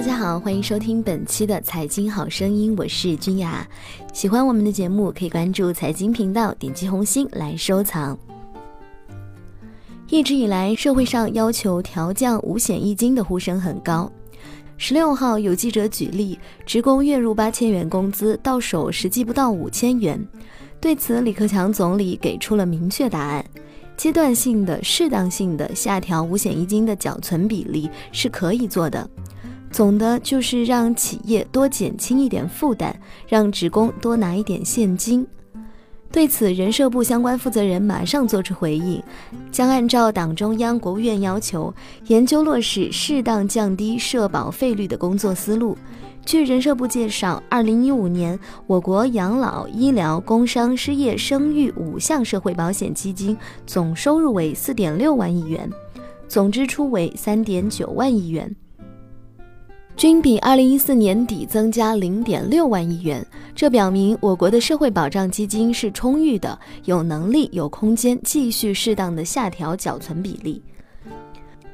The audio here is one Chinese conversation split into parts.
大家好，欢迎收听本期的财经好声音，我是君雅。喜欢我们的节目，可以关注财经频道，点击红心来收藏。一直以来，社会上要求调降五险一金的呼声很高。十六号，有记者举例，职工月入八千元工资，到手实际不到五千元。对此，李克强总理给出了明确答案：阶段性的、适当性的下调五险一金的缴存比例是可以做的。总的就是让企业多减轻一点负担，让职工多拿一点现金。对此，人社部相关负责人马上作出回应，将按照党中央、国务院要求，研究落实适当降低社保费率的工作思路。据人社部介绍，二零一五年我国养老、医疗、工伤、失业、生育五项社会保险基金总收入为四点六万亿元，总支出为三点九万亿元。均比二零一四年底增加零点六万亿元，这表明我国的社会保障基金是充裕的，有能力、有空间继续适当的下调缴存比例。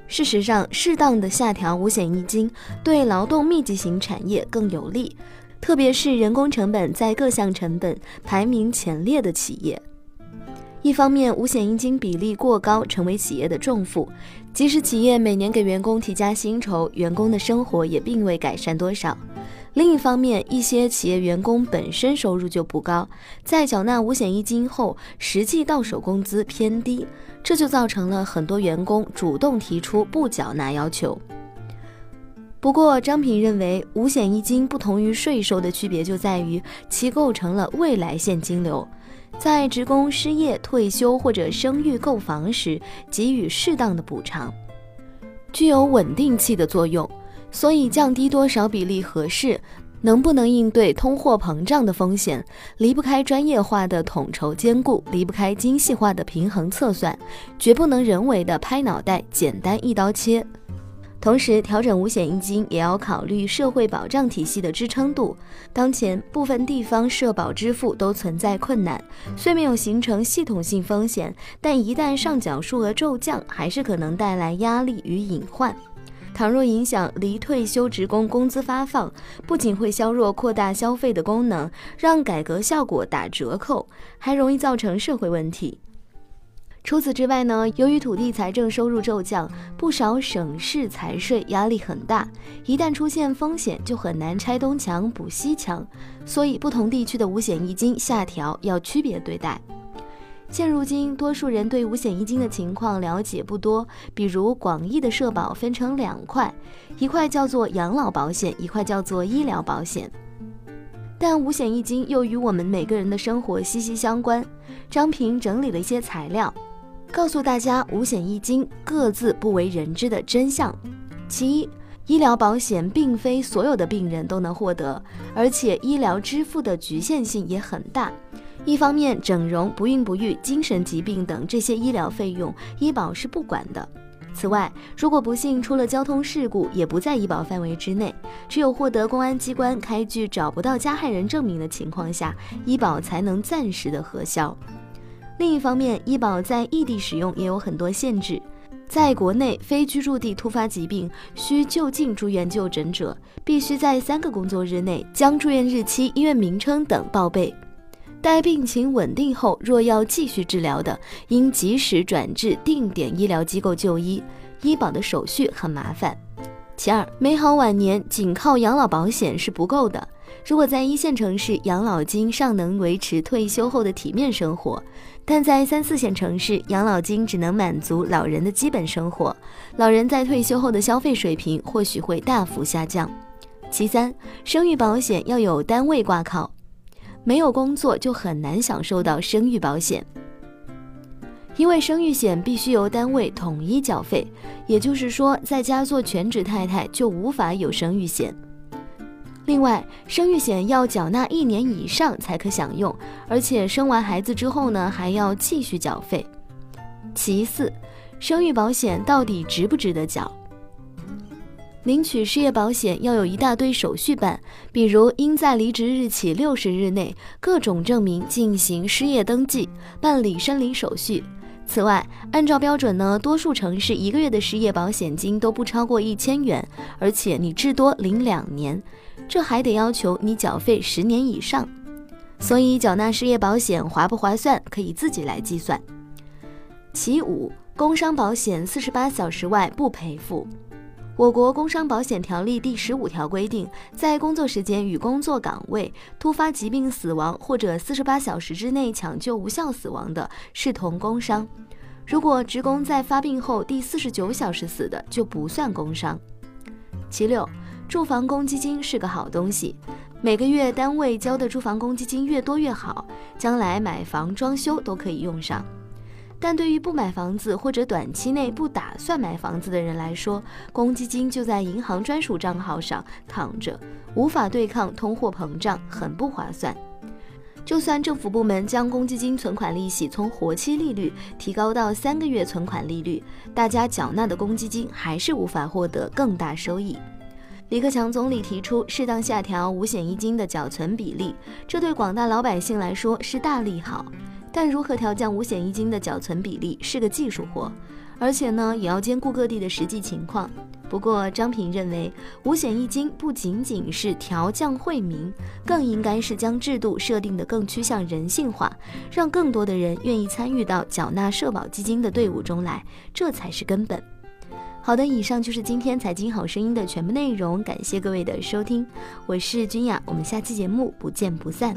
事实上，适当的下调五险一金对劳动密集型产业更有利，特别是人工成本在各项成本排名前列的企业。一方面，五险一金比例过高，成为企业的重负。即使企业每年给员工提加薪酬，员工的生活也并未改善多少。另一方面，一些企业员工本身收入就不高，在缴纳五险一金后，实际到手工资偏低，这就造成了很多员工主动提出不缴纳要求。不过，张平认为，五险一金不同于税收的区别就在于其构成了未来现金流。在职工失业、退休或者生育、购房时给予适当的补偿，具有稳定器的作用。所以降低多少比例合适，能不能应对通货膨胀的风险，离不开专业化的统筹兼顾，离不开精细化的平衡测算，绝不能人为的拍脑袋、简单一刀切。同时，调整五险一金也要考虑社会保障体系的支撑度。当前，部分地方社保支付都存在困难，虽没有形成系统性风险，但一旦上缴数额骤降，还是可能带来压力与隐患。倘若影响离退休职工工资发放，不仅会削弱扩大消费的功能，让改革效果打折扣，还容易造成社会问题。除此之外呢，由于土地财政收入骤降，不少省市财税压力很大，一旦出现风险，就很难拆东墙补西墙。所以，不同地区的五险一金下调要区别对待。现如今，多数人对五险一金的情况了解不多，比如广义的社保分成两块，一块叫做养老保险，一块叫做医疗保险。但五险一金又与我们每个人的生活息息相关。张平整理了一些材料。告诉大家五险一金各自不为人知的真相。其一，医疗保险并非所有的病人都能获得，而且医疗支付的局限性也很大。一方面，整容、不孕不育、精神疾病等这些医疗费用，医保是不管的。此外，如果不幸出了交通事故，也不在医保范围之内。只有获得公安机关开具找不到加害人证明的情况下，医保才能暂时的核销。另一方面，医保在异地使用也有很多限制。在国内，非居住地突发疾病需就近住院就诊者，必须在三个工作日内将住院日期、医院名称等报备。待病情稳定后，若要继续治疗的，应及时转至定点医疗机构就医。医保的手续很麻烦。其二，美好晚年仅靠养老保险是不够的。如果在一线城市，养老金尚能维持退休后的体面生活。但在三四线城市，养老金只能满足老人的基本生活，老人在退休后的消费水平或许会大幅下降。其三，生育保险要有单位挂靠，没有工作就很难享受到生育保险，因为生育险必须由单位统一缴费，也就是说，在家做全职太太就无法有生育险。另外，生育险要缴纳一年以上才可享用，而且生完孩子之后呢，还要继续缴费。其次，生育保险到底值不值得缴？领取失业保险要有一大堆手续办，比如应在离职日起六十日内各种证明进行失业登记，办理申领手续。此外，按照标准呢，多数城市一个月的失业保险金都不超过一千元，而且你至多领两年，这还得要求你缴费十年以上。所以缴纳失业保险划不划算，可以自己来计算。其五，工伤保险四十八小时外不赔付。我国工伤保险条例第十五条规定，在工作时间与工作岗位突发疾病死亡或者四十八小时之内抢救无效死亡的，视同工伤。如果职工在发病后第四十九小时死的，就不算工伤。其六，住房公积金是个好东西，每个月单位交的住房公积金越多越好，将来买房装修都可以用上。但对于不买房子或者短期内不打算买房子的人来说，公积金就在银行专属账号上躺着，无法对抗通货膨胀，很不划算。就算政府部门将公积金存款利息从活期利率提高到三个月存款利率，大家缴纳的公积金还是无法获得更大收益。李克强总理提出适当下调五险一金的缴存比例，这对广大老百姓来说是大利好。但如何调降五险一金的缴存比例是个技术活，而且呢也要兼顾各地的实际情况。不过张平认为，五险一金不仅仅是调降惠民，更应该是将制度设定的更趋向人性化，让更多的人愿意参与到缴纳社保基金的队伍中来，这才是根本。好的，以上就是今天财经好声音的全部内容，感谢各位的收听，我是君雅，我们下期节目不见不散。